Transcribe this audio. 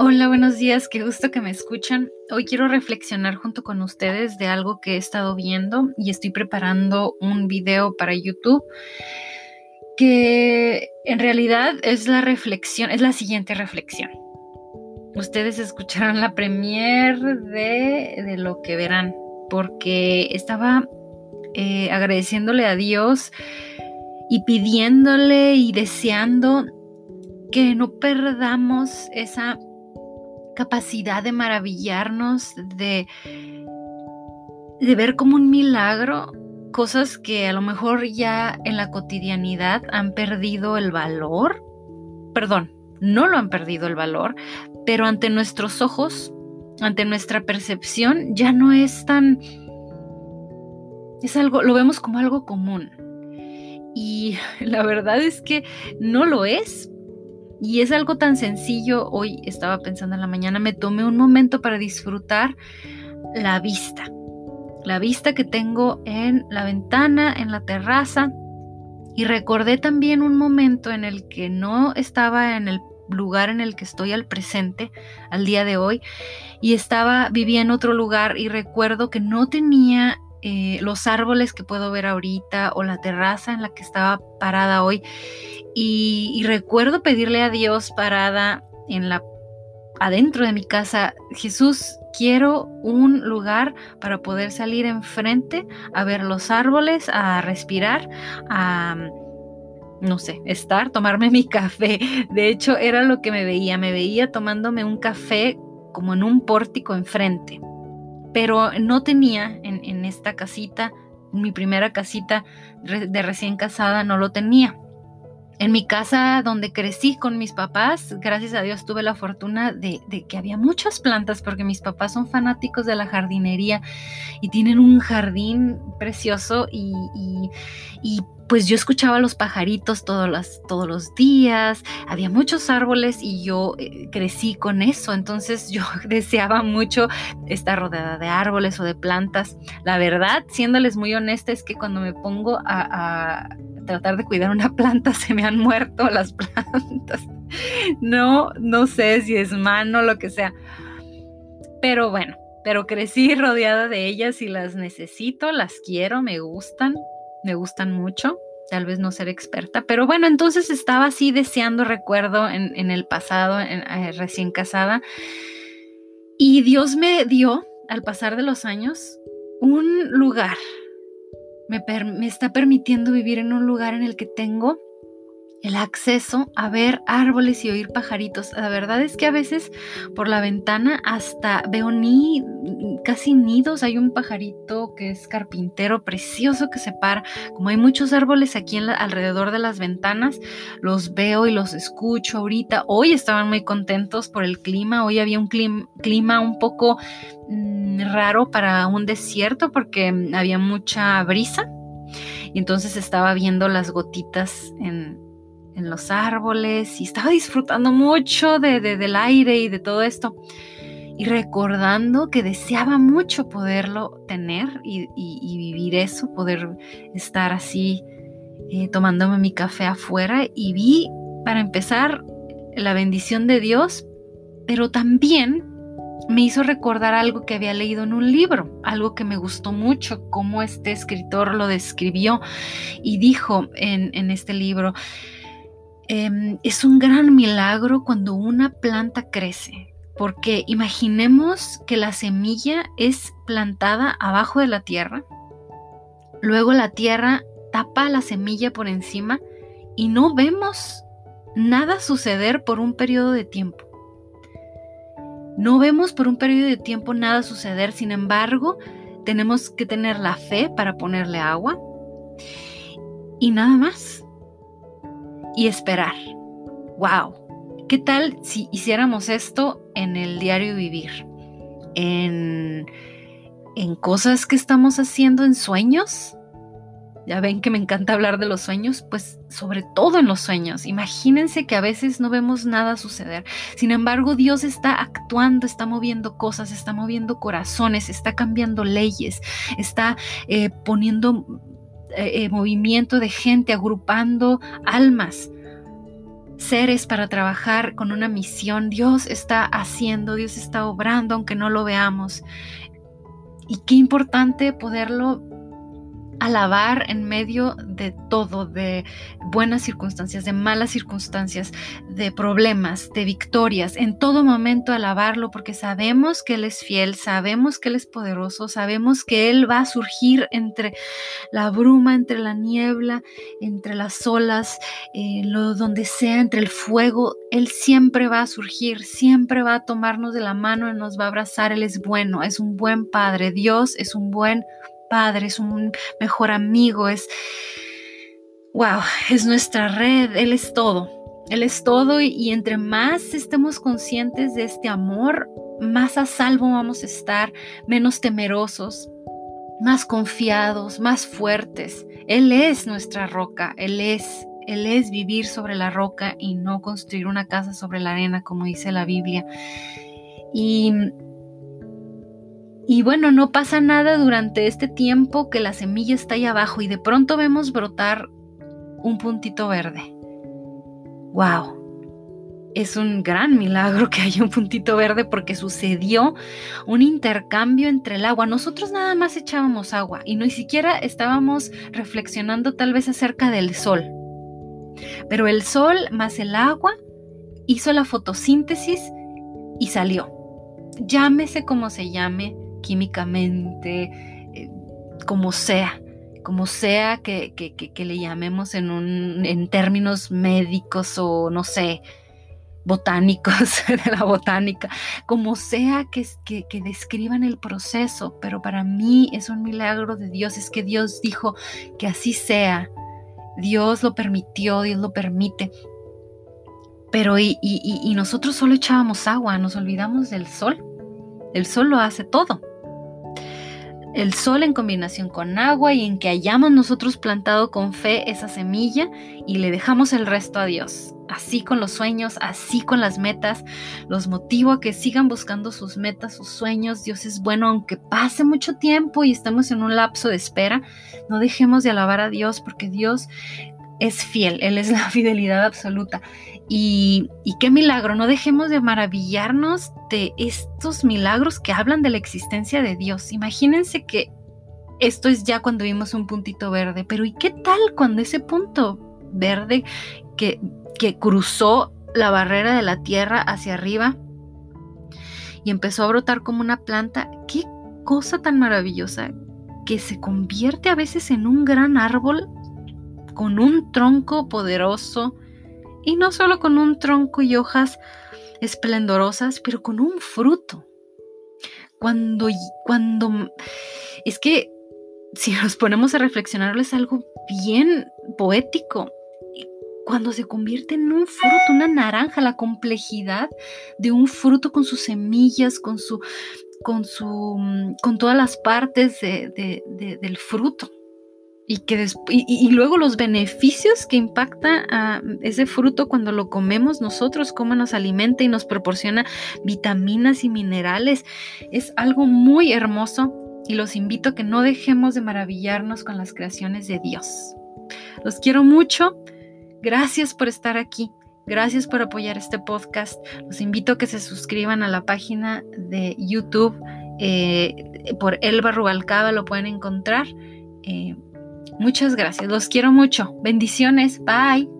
Hola, buenos días, qué gusto que me escuchan. Hoy quiero reflexionar junto con ustedes de algo que he estado viendo y estoy preparando un video para YouTube que en realidad es la reflexión, es la siguiente reflexión. Ustedes escucharán la premier de, lo que verán, porque estaba eh, agradeciéndole a Dios y pidiéndole y deseando que no perdamos esa capacidad de maravillarnos, de, de ver como un milagro cosas que a lo mejor ya en la cotidianidad han perdido el valor, perdón, no lo han perdido el valor, pero ante nuestros ojos, ante nuestra percepción, ya no es tan... Es algo, lo vemos como algo común. Y la verdad es que no lo es, y es algo tan sencillo, hoy estaba pensando en la mañana, me tomé un momento para disfrutar la vista, la vista que tengo en la ventana, en la terraza, y recordé también un momento en el que no estaba en el lugar en el que estoy al presente, al día de hoy, y estaba, vivía en otro lugar y recuerdo que no tenía eh, los árboles que puedo ver ahorita o la terraza en la que estaba parada hoy. Y, recuerdo pedirle a Dios parada en la adentro de mi casa, Jesús, quiero un lugar para poder salir enfrente a ver los árboles, a respirar, a no sé, estar, tomarme mi café. De hecho, era lo que me veía, me veía tomándome un café como en un pórtico enfrente pero no tenía en, esta casita, mi primera casita de recién casada, no lo tenía. En mi casa donde crecí con mis papás, gracias a Dios tuve la fortuna de, que había muchas plantas porque mis papás son fanáticos de la jardinería y tienen un jardín precioso y, y pues yo escuchaba los pajaritos todos los, todos los días, había muchos árboles y yo eh, crecí con eso, entonces yo deseaba mucho estar rodeada de árboles o de plantas. La verdad, siéndoles muy honesta, es que cuando me pongo a, a tratar de cuidar una planta, se me han muerto las plantas. No, no sé si es mano, lo que sea. Pero bueno, pero crecí rodeada de ellas y las necesito, las quiero, me gustan, me gustan mucho, tal vez no ser experta, pero bueno, entonces estaba así deseando, recuerdo, en, el pasado, eh, recién casada, y Dios me dio, al pasar de los años, un lugar, me, me está permitiendo vivir en un lugar en el que tengo el acceso a ver árboles y oír pajaritos. La verdad es que a veces por la ventana hasta veo ni casi nidos. Hay un pajarito que es carpintero precioso que se para. Como hay muchos árboles aquí alrededor de las ventanas, los veo y los escucho ahorita. Hoy estaban muy contentos por el clima. Hoy había un clima, un poco mm, raro para un desierto porque había mucha brisa. Y entonces estaba viendo las gotitas en, en los árboles y estaba disfrutando mucho de, del aire y de todo esto. Y recordando que deseaba mucho poderlo tener y, vivir eso, poder estar así eh, tomándome mi café afuera y vi, para empezar, la bendición de Dios, pero también me hizo recordar algo que había leído en un libro, algo que me gustó mucho, cómo este escritor lo describió y dijo en, en este libro, Em, es un gran milagro cuando una planta crece, porque imaginemos que la semilla es plantada abajo de la tierra, luego la tierra tapa la semilla por encima y no vemos nada suceder por un periodo de tiempo. No vemos por un periodo de tiempo nada suceder, sin embargo, tenemos que tener la fe para ponerle agua y nada más y esperar. ¡Wow! ¿Qué tal si hiciéramos esto en el diario vivir? En, en cosas que estamos haciendo en sueños. Ya ven que me encanta hablar de los sueños, pues sobre todo en los sueños. Imagínense que a veces no vemos nada suceder. Sin embargo, Dios está actuando, está moviendo cosas, está moviendo corazones, está cambiando leyes, está eh, poniendo eh, eh, movimiento de gente, agrupando almas. seres para trabajar con una misión. Dios está haciendo, Dios está obrando, aunque no lo veamos. Y qué importante poderlo alabar en medio de todo, de buenas circunstancias, de malas circunstancias, de problemas, de victorias, en todo momento alabarlo porque sabemos que Él es fiel, sabemos que Él es poderoso, sabemos que Él va a surgir entre la bruma, entre la niebla, entre las olas, eh, lo, donde sea, entre el fuego, Él siempre va a surgir, siempre va a tomarnos de la mano y nos va a abrazar, Él es bueno, es un buen Padre, Dios es un buen padre, es un mejor amigo, es, wow, es nuestra red, Él es todo. Él es todo y, entre más estemos conscientes de este amor, más a salvo vamos a estar, menos temerosos, más confiados, más fuertes. Él es nuestra roca, Él es, Él es vivir sobre la roca y no construir una casa sobre la arena, como dice la Biblia. Y y bueno, no pasa nada durante este tiempo que la semilla está ahí abajo y de pronto vemos brotar un puntito verde. ¡Wow! Es un gran milagro que haya un puntito verde porque sucedió un intercambio entre el agua. Nosotros nada más echábamos agua y ni siquiera estábamos reflexionando tal vez acerca del sol. Pero el sol más el agua hizo la fotosíntesis y salió. Llámese como se llame, químicamente, eh, como sea, como sea que, le llamemos en, un, en términos médicos o no sé, botánicos de la botánica, como sea que, que, que, describan el proceso, pero para mí es un milagro de Dios, es que Dios dijo que así sea, Dios lo permitió, Dios lo permite, pero y, y nosotros solo echábamos agua, nos olvidamos del sol, el sol lo hace todo el sol en combinación con agua y en que hayamos nosotros plantado con fe esa semilla y le dejamos el resto a Dios. Así con los sueños, así con las metas, los motivo a que sigan buscando sus metas, sus sueños. Dios es bueno, aunque pase mucho tiempo y estemos en un lapso de espera, no dejemos de alabar a Dios porque Dios es fiel, Él es la fidelidad absoluta. Y, qué milagro, no dejemos de maravillarnos estos milagros que hablan de la existencia de Dios. Imagínense que esto es ya cuando vimos un puntito verde, pero ¿y qué tal cuando ese punto verde que, que cruzó la barrera de la tierra hacia arriba y empezó a brotar como una planta? ¿Qué cosa tan maravillosa que se convierte a veces en un gran árbol con un tronco poderoso y no solo con un tronco y hojas esplendorosas, pero con un fruto. Cuando, cuando, es que si nos ponemos a reflexionarlo es algo bien poético. Cuando se convierte en un fruto, una naranja, la complejidad de un fruto con sus semillas, con su, con su, con todas las partes del fruto y, que y, luego los beneficios que impacta ese fruto cuando lo comemos nosotros, cómo nos alimenta y nos proporciona vitaminas y minerales, es algo muy hermoso y los invito a que no dejemos de maravillarnos con las creaciones de Dios. Los quiero mucho, gracias por estar aquí. Gracias por apoyar este podcast. Los invito a que se suscriban a la página de YouTube eh, por Elba Rubalcaba, lo pueden encontrar. Eh, Muchas gracias, los quiero mucho. Bendiciones, bye.